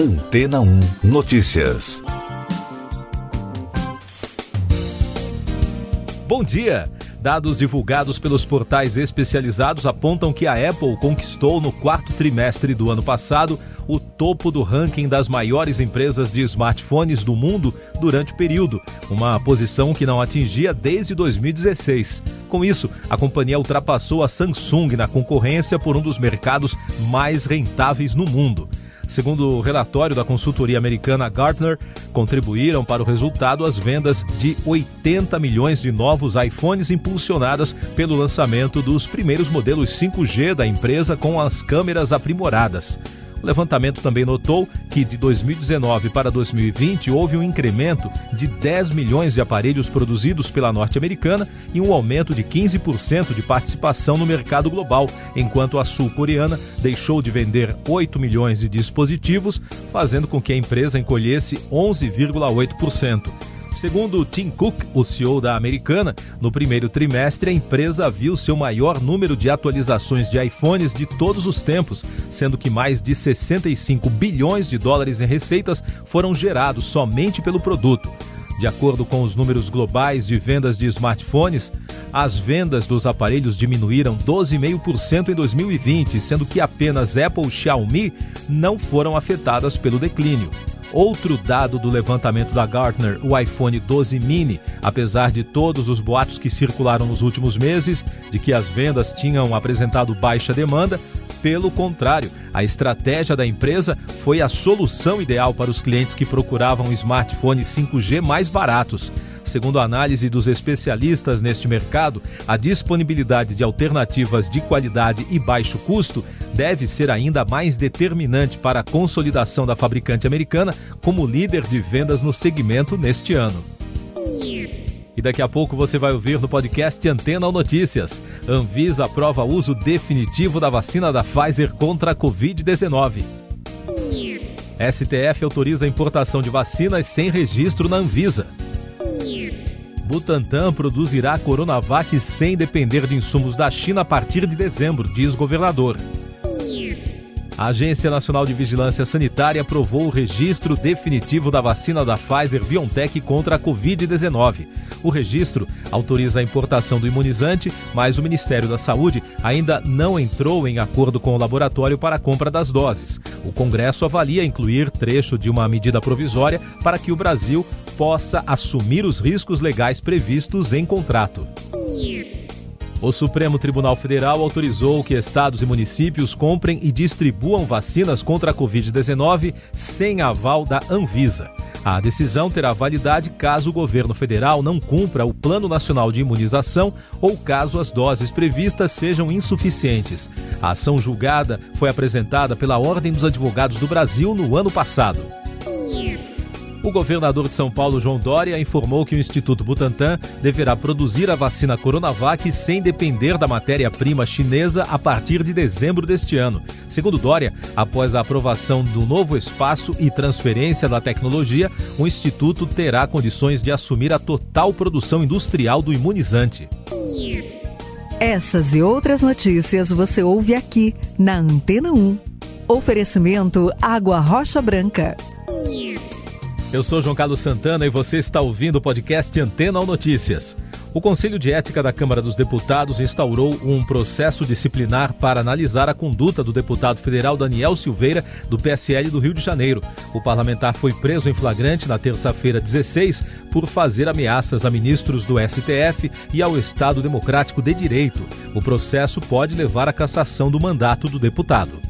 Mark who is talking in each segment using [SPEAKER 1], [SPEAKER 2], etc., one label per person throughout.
[SPEAKER 1] Antena 1 Notícias.
[SPEAKER 2] Bom dia! Dados divulgados pelos portais especializados apontam que a Apple conquistou no quarto trimestre do ano passado o topo do ranking das maiores empresas de smartphones do mundo durante o período, uma posição que não atingia desde 2016. Com isso, a companhia ultrapassou a Samsung na concorrência por um dos mercados mais rentáveis no mundo. Segundo o relatório da consultoria americana Gartner, contribuíram para o resultado as vendas de 80 milhões de novos iPhones impulsionadas pelo lançamento dos primeiros modelos 5G da empresa com as câmeras aprimoradas. O levantamento também notou que de 2019 para 2020 houve um incremento de 10 milhões de aparelhos produzidos pela norte-americana e um aumento de 15% de participação no mercado global, enquanto a sul-coreana deixou de vender 8 milhões de dispositivos, fazendo com que a empresa encolhesse 11,8%. Segundo Tim Cook, o CEO da Americana, no primeiro trimestre a empresa viu seu maior número de atualizações de iPhones de todos os tempos, sendo que mais de 65 bilhões de dólares em receitas foram gerados somente pelo produto. De acordo com os números globais de vendas de smartphones, as vendas dos aparelhos diminuíram 12,5% em 2020, sendo que apenas Apple e Xiaomi não foram afetadas pelo declínio. Outro dado do levantamento da Gartner, o iPhone 12 mini, apesar de todos os boatos que circularam nos últimos meses de que as vendas tinham apresentado baixa demanda, pelo contrário, a estratégia da empresa foi a solução ideal para os clientes que procuravam smartphones 5G mais baratos. Segundo a análise dos especialistas neste mercado, a disponibilidade de alternativas de qualidade e baixo custo deve ser ainda mais determinante para a consolidação da fabricante americana como líder de vendas no segmento neste ano. E daqui a pouco você vai ouvir no podcast Antena ou Notícias. Anvisa aprova uso definitivo da vacina da Pfizer contra a Covid-19. STF autoriza a importação de vacinas sem registro na Anvisa. Butantan produzirá Coronavac sem depender de insumos da China a partir de dezembro, diz governador. A Agência Nacional de Vigilância Sanitária aprovou o registro definitivo da vacina da Pfizer BioNTech contra a Covid-19. O registro autoriza a importação do imunizante, mas o Ministério da Saúde ainda não entrou em acordo com o laboratório para a compra das doses. O Congresso avalia incluir trecho de uma medida provisória para que o Brasil possa assumir os riscos legais previstos em contrato. O Supremo Tribunal Federal autorizou que estados e municípios comprem e distribuam vacinas contra a Covid-19 sem aval da Anvisa. A decisão terá validade caso o governo federal não cumpra o Plano Nacional de Imunização ou caso as doses previstas sejam insuficientes. A ação julgada foi apresentada pela Ordem dos Advogados do Brasil no ano passado. O governador de São Paulo, João Dória, informou que o Instituto Butantan deverá produzir a vacina Coronavac sem depender da matéria-prima chinesa a partir de dezembro deste ano. Segundo Dória, após a aprovação do novo espaço e transferência da tecnologia, o Instituto terá condições de assumir a total produção industrial do imunizante.
[SPEAKER 3] Essas e outras notícias você ouve aqui na Antena 1. Oferecimento Água Rocha Branca.
[SPEAKER 2] Eu sou João Carlos Santana e você está ouvindo o podcast Antena ou Notícias. O Conselho de Ética da Câmara dos Deputados instaurou um processo disciplinar para analisar a conduta do deputado federal Daniel Silveira, do PSL do Rio de Janeiro. O parlamentar foi preso em flagrante na terça-feira 16 por fazer ameaças a ministros do STF e ao Estado Democrático de Direito. O processo pode levar à cassação do mandato do deputado.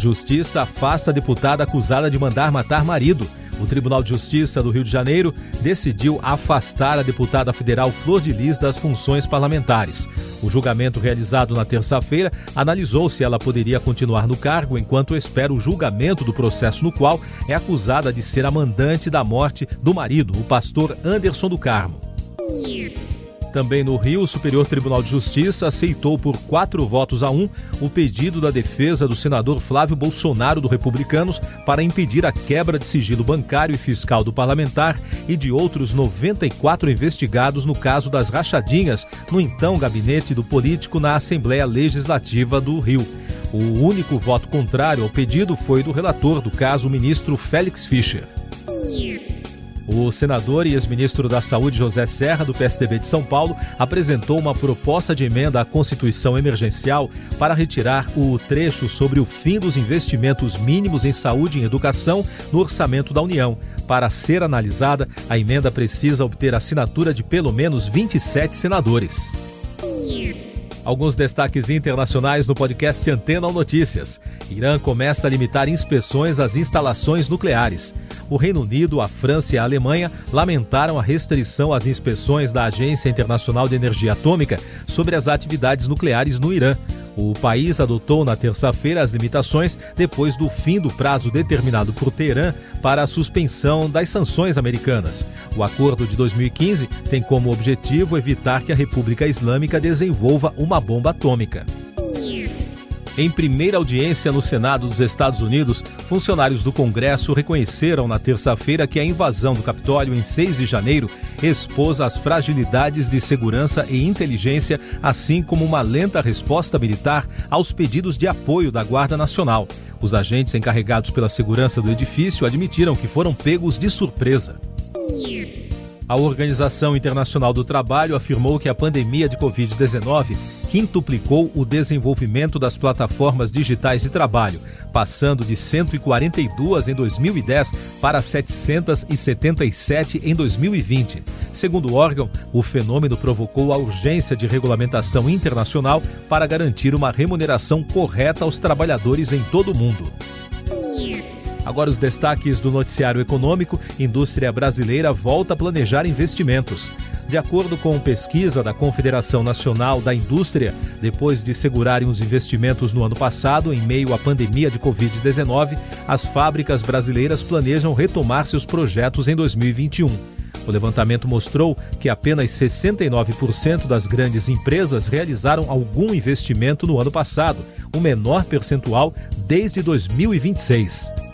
[SPEAKER 2] Justiça afasta a deputada acusada de mandar matar marido. O Tribunal de Justiça do Rio de Janeiro decidiu afastar a deputada federal Flor de Lis das funções parlamentares. O julgamento realizado na terça-feira analisou se ela poderia continuar no cargo enquanto espera o julgamento do processo no qual é acusada de ser a mandante da morte do marido, o pastor Anderson do Carmo. Também no Rio, o Superior Tribunal de Justiça aceitou por quatro votos a um o pedido da defesa do senador Flávio Bolsonaro do Republicanos para impedir a quebra de sigilo bancário e fiscal do parlamentar e de outros 94 investigados no caso das rachadinhas no então gabinete do político na Assembleia Legislativa do Rio. O único voto contrário ao pedido foi do relator do caso, o ministro Félix Fischer. O senador e ex-ministro da Saúde José Serra, do PSDB de São Paulo, apresentou uma proposta de emenda à Constituição emergencial para retirar o trecho sobre o fim dos investimentos mínimos em saúde e educação no orçamento da União. Para ser analisada, a emenda precisa obter assinatura de pelo menos 27 senadores. Alguns destaques internacionais no podcast Antena ou Notícias. Irã começa a limitar inspeções às instalações nucleares o Reino Unido, a França e a Alemanha lamentaram a restrição às inspeções da Agência Internacional de Energia Atômica sobre as atividades nucleares no Irã. O país adotou na terça-feira as limitações depois do fim do prazo determinado por Teherã para a suspensão das sanções americanas. O acordo de 2015 tem como objetivo evitar que a República Islâmica desenvolva uma bomba atômica. Em primeira audiência no Senado dos Estados Unidos, funcionários do Congresso reconheceram na terça-feira que a invasão do Capitólio em 6 de janeiro expôs as fragilidades de segurança e inteligência, assim como uma lenta resposta militar aos pedidos de apoio da Guarda Nacional. Os agentes encarregados pela segurança do edifício admitiram que foram pegos de surpresa. A Organização Internacional do Trabalho afirmou que a pandemia de Covid-19 quintuplicou o desenvolvimento das plataformas digitais de trabalho, passando de 142 em 2010 para 777 em 2020. Segundo o órgão, o fenômeno provocou a urgência de regulamentação internacional para garantir uma remuneração correta aos trabalhadores em todo o mundo. Agora os destaques do noticiário econômico: indústria brasileira volta a planejar investimentos. De acordo com pesquisa da Confederação Nacional da Indústria, depois de segurarem os investimentos no ano passado, em meio à pandemia de Covid-19, as fábricas brasileiras planejam retomar seus projetos em 2021. O levantamento mostrou que apenas 69% das grandes empresas realizaram algum investimento no ano passado, o menor percentual desde 2026.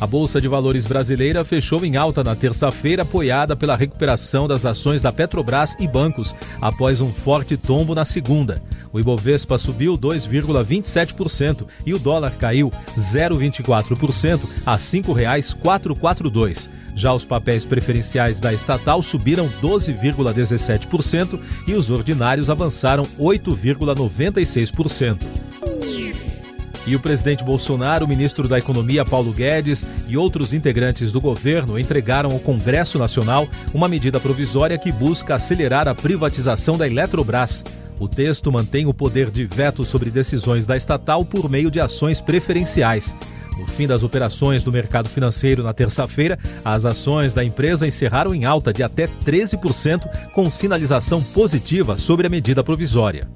[SPEAKER 2] A Bolsa de Valores brasileira fechou em alta na terça-feira, apoiada pela recuperação das ações da Petrobras e bancos, após um forte tombo na segunda. O Ibovespa subiu 2,27% e o dólar caiu 0,24% a R$ 5,442. Já os papéis preferenciais da estatal subiram 12,17% e os ordinários avançaram 8,96%. E o presidente Bolsonaro, o ministro da Economia Paulo Guedes e outros integrantes do governo entregaram ao Congresso Nacional uma medida provisória que busca acelerar a privatização da Eletrobras. O texto mantém o poder de veto sobre decisões da estatal por meio de ações preferenciais. No fim das operações do mercado financeiro na terça-feira, as ações da empresa encerraram em alta de até 13%, com sinalização positiva sobre a medida provisória.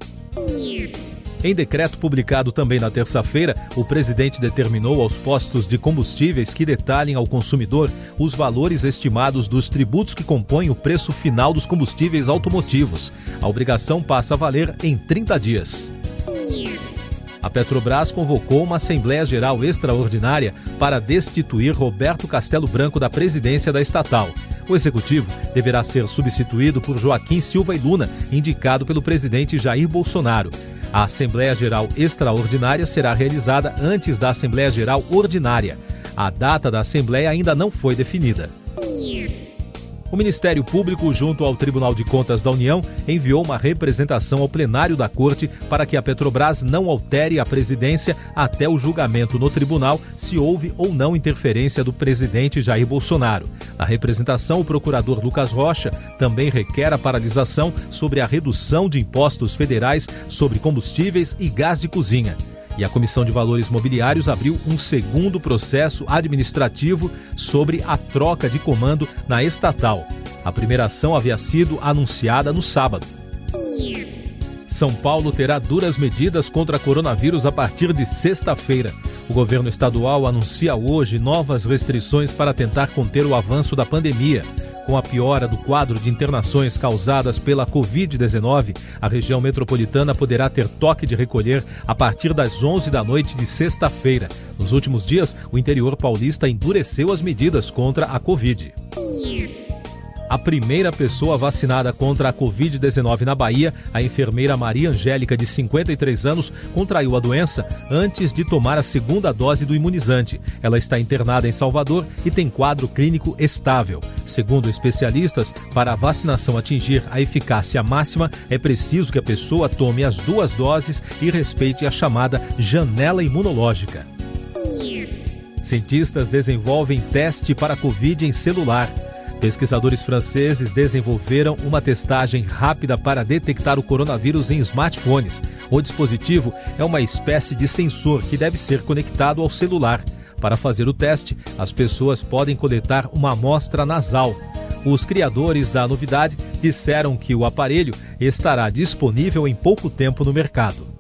[SPEAKER 2] Em decreto publicado também na terça-feira, o presidente determinou aos postos de combustíveis que detalhem ao consumidor os valores estimados dos tributos que compõem o preço final dos combustíveis automotivos. A obrigação passa a valer em 30 dias. A Petrobras convocou uma Assembleia Geral Extraordinária para destituir Roberto Castelo Branco da presidência da estatal. O executivo deverá ser substituído por Joaquim Silva e Luna, indicado pelo presidente Jair Bolsonaro. A Assembleia Geral Extraordinária será realizada antes da Assembleia Geral Ordinária. A data da Assembleia ainda não foi definida. O Ministério Público, junto ao Tribunal de Contas da União, enviou uma representação ao plenário da Corte para que a Petrobras não altere a presidência até o julgamento no tribunal se houve ou não interferência do presidente Jair Bolsonaro. Na representação, o procurador Lucas Rocha também requer a paralisação sobre a redução de impostos federais sobre combustíveis e gás de cozinha. E a Comissão de Valores Mobiliários abriu um segundo processo administrativo sobre a troca de comando na estatal. A primeira ação havia sido anunciada no sábado. São Paulo terá duras medidas contra coronavírus a partir de sexta-feira. O governo estadual anuncia hoje novas restrições para tentar conter o avanço da pandemia. Com a piora do quadro de internações causadas pela Covid-19, a região metropolitana poderá ter toque de recolher a partir das 11 da noite de sexta-feira. Nos últimos dias, o interior paulista endureceu as medidas contra a Covid. A primeira pessoa vacinada contra a Covid-19 na Bahia, a enfermeira Maria Angélica, de 53 anos, contraiu a doença antes de tomar a segunda dose do imunizante. Ela está internada em Salvador e tem quadro clínico estável. Segundo especialistas, para a vacinação atingir a eficácia máxima, é preciso que a pessoa tome as duas doses e respeite a chamada janela imunológica. Cientistas desenvolvem teste para Covid em celular. Pesquisadores franceses desenvolveram uma testagem rápida para detectar o coronavírus em smartphones. O dispositivo é uma espécie de sensor que deve ser conectado ao celular. Para fazer o teste, as pessoas podem coletar uma amostra nasal. Os criadores da novidade disseram que o aparelho estará disponível em pouco tempo no mercado.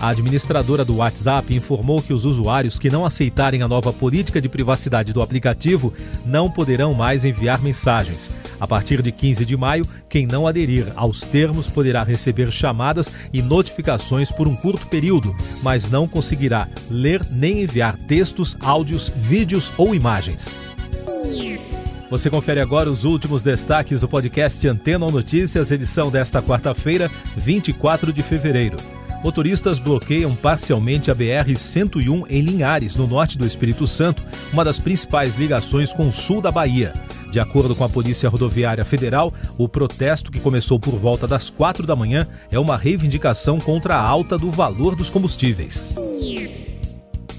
[SPEAKER 2] A administradora do WhatsApp informou que os usuários que não aceitarem a nova política de privacidade do aplicativo não poderão mais enviar mensagens. A partir de 15 de maio, quem não aderir aos termos poderá receber chamadas e notificações por um curto período, mas não conseguirá ler nem enviar textos, áudios, vídeos ou imagens. Você confere agora os últimos destaques do podcast Antena ou Notícias, edição desta quarta-feira, 24 de fevereiro. Motoristas bloqueiam parcialmente a BR-101 em Linhares, no norte do Espírito Santo, uma das principais ligações com o sul da Bahia. De acordo com a Polícia Rodoviária Federal, o protesto que começou por volta das quatro da manhã é uma reivindicação contra a alta do valor dos combustíveis.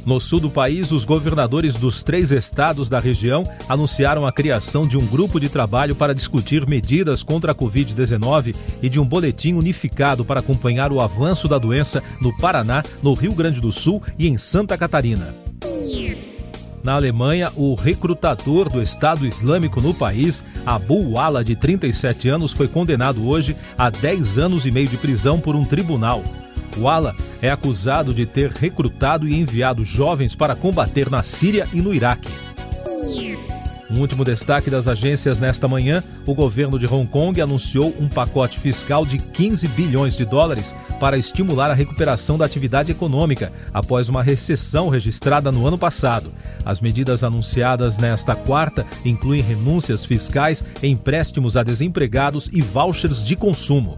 [SPEAKER 2] No sul do país, os governadores dos três estados da região anunciaram a criação de um grupo de trabalho para discutir medidas contra a Covid-19 e de um boletim unificado para acompanhar o avanço da doença no Paraná, no Rio Grande do Sul e em Santa Catarina. Na Alemanha, o recrutador do Estado Islâmico no país, Abu Wala, de 37 anos, foi condenado hoje a 10 anos e meio de prisão por um tribunal. Wala é acusado de ter recrutado e enviado jovens para combater na Síria e no Iraque. Um último destaque das agências nesta manhã: o governo de Hong Kong anunciou um pacote fiscal de 15 bilhões de dólares para estimular a recuperação da atividade econômica após uma recessão registrada no ano passado. As medidas anunciadas nesta quarta incluem renúncias fiscais, empréstimos a desempregados e vouchers de consumo.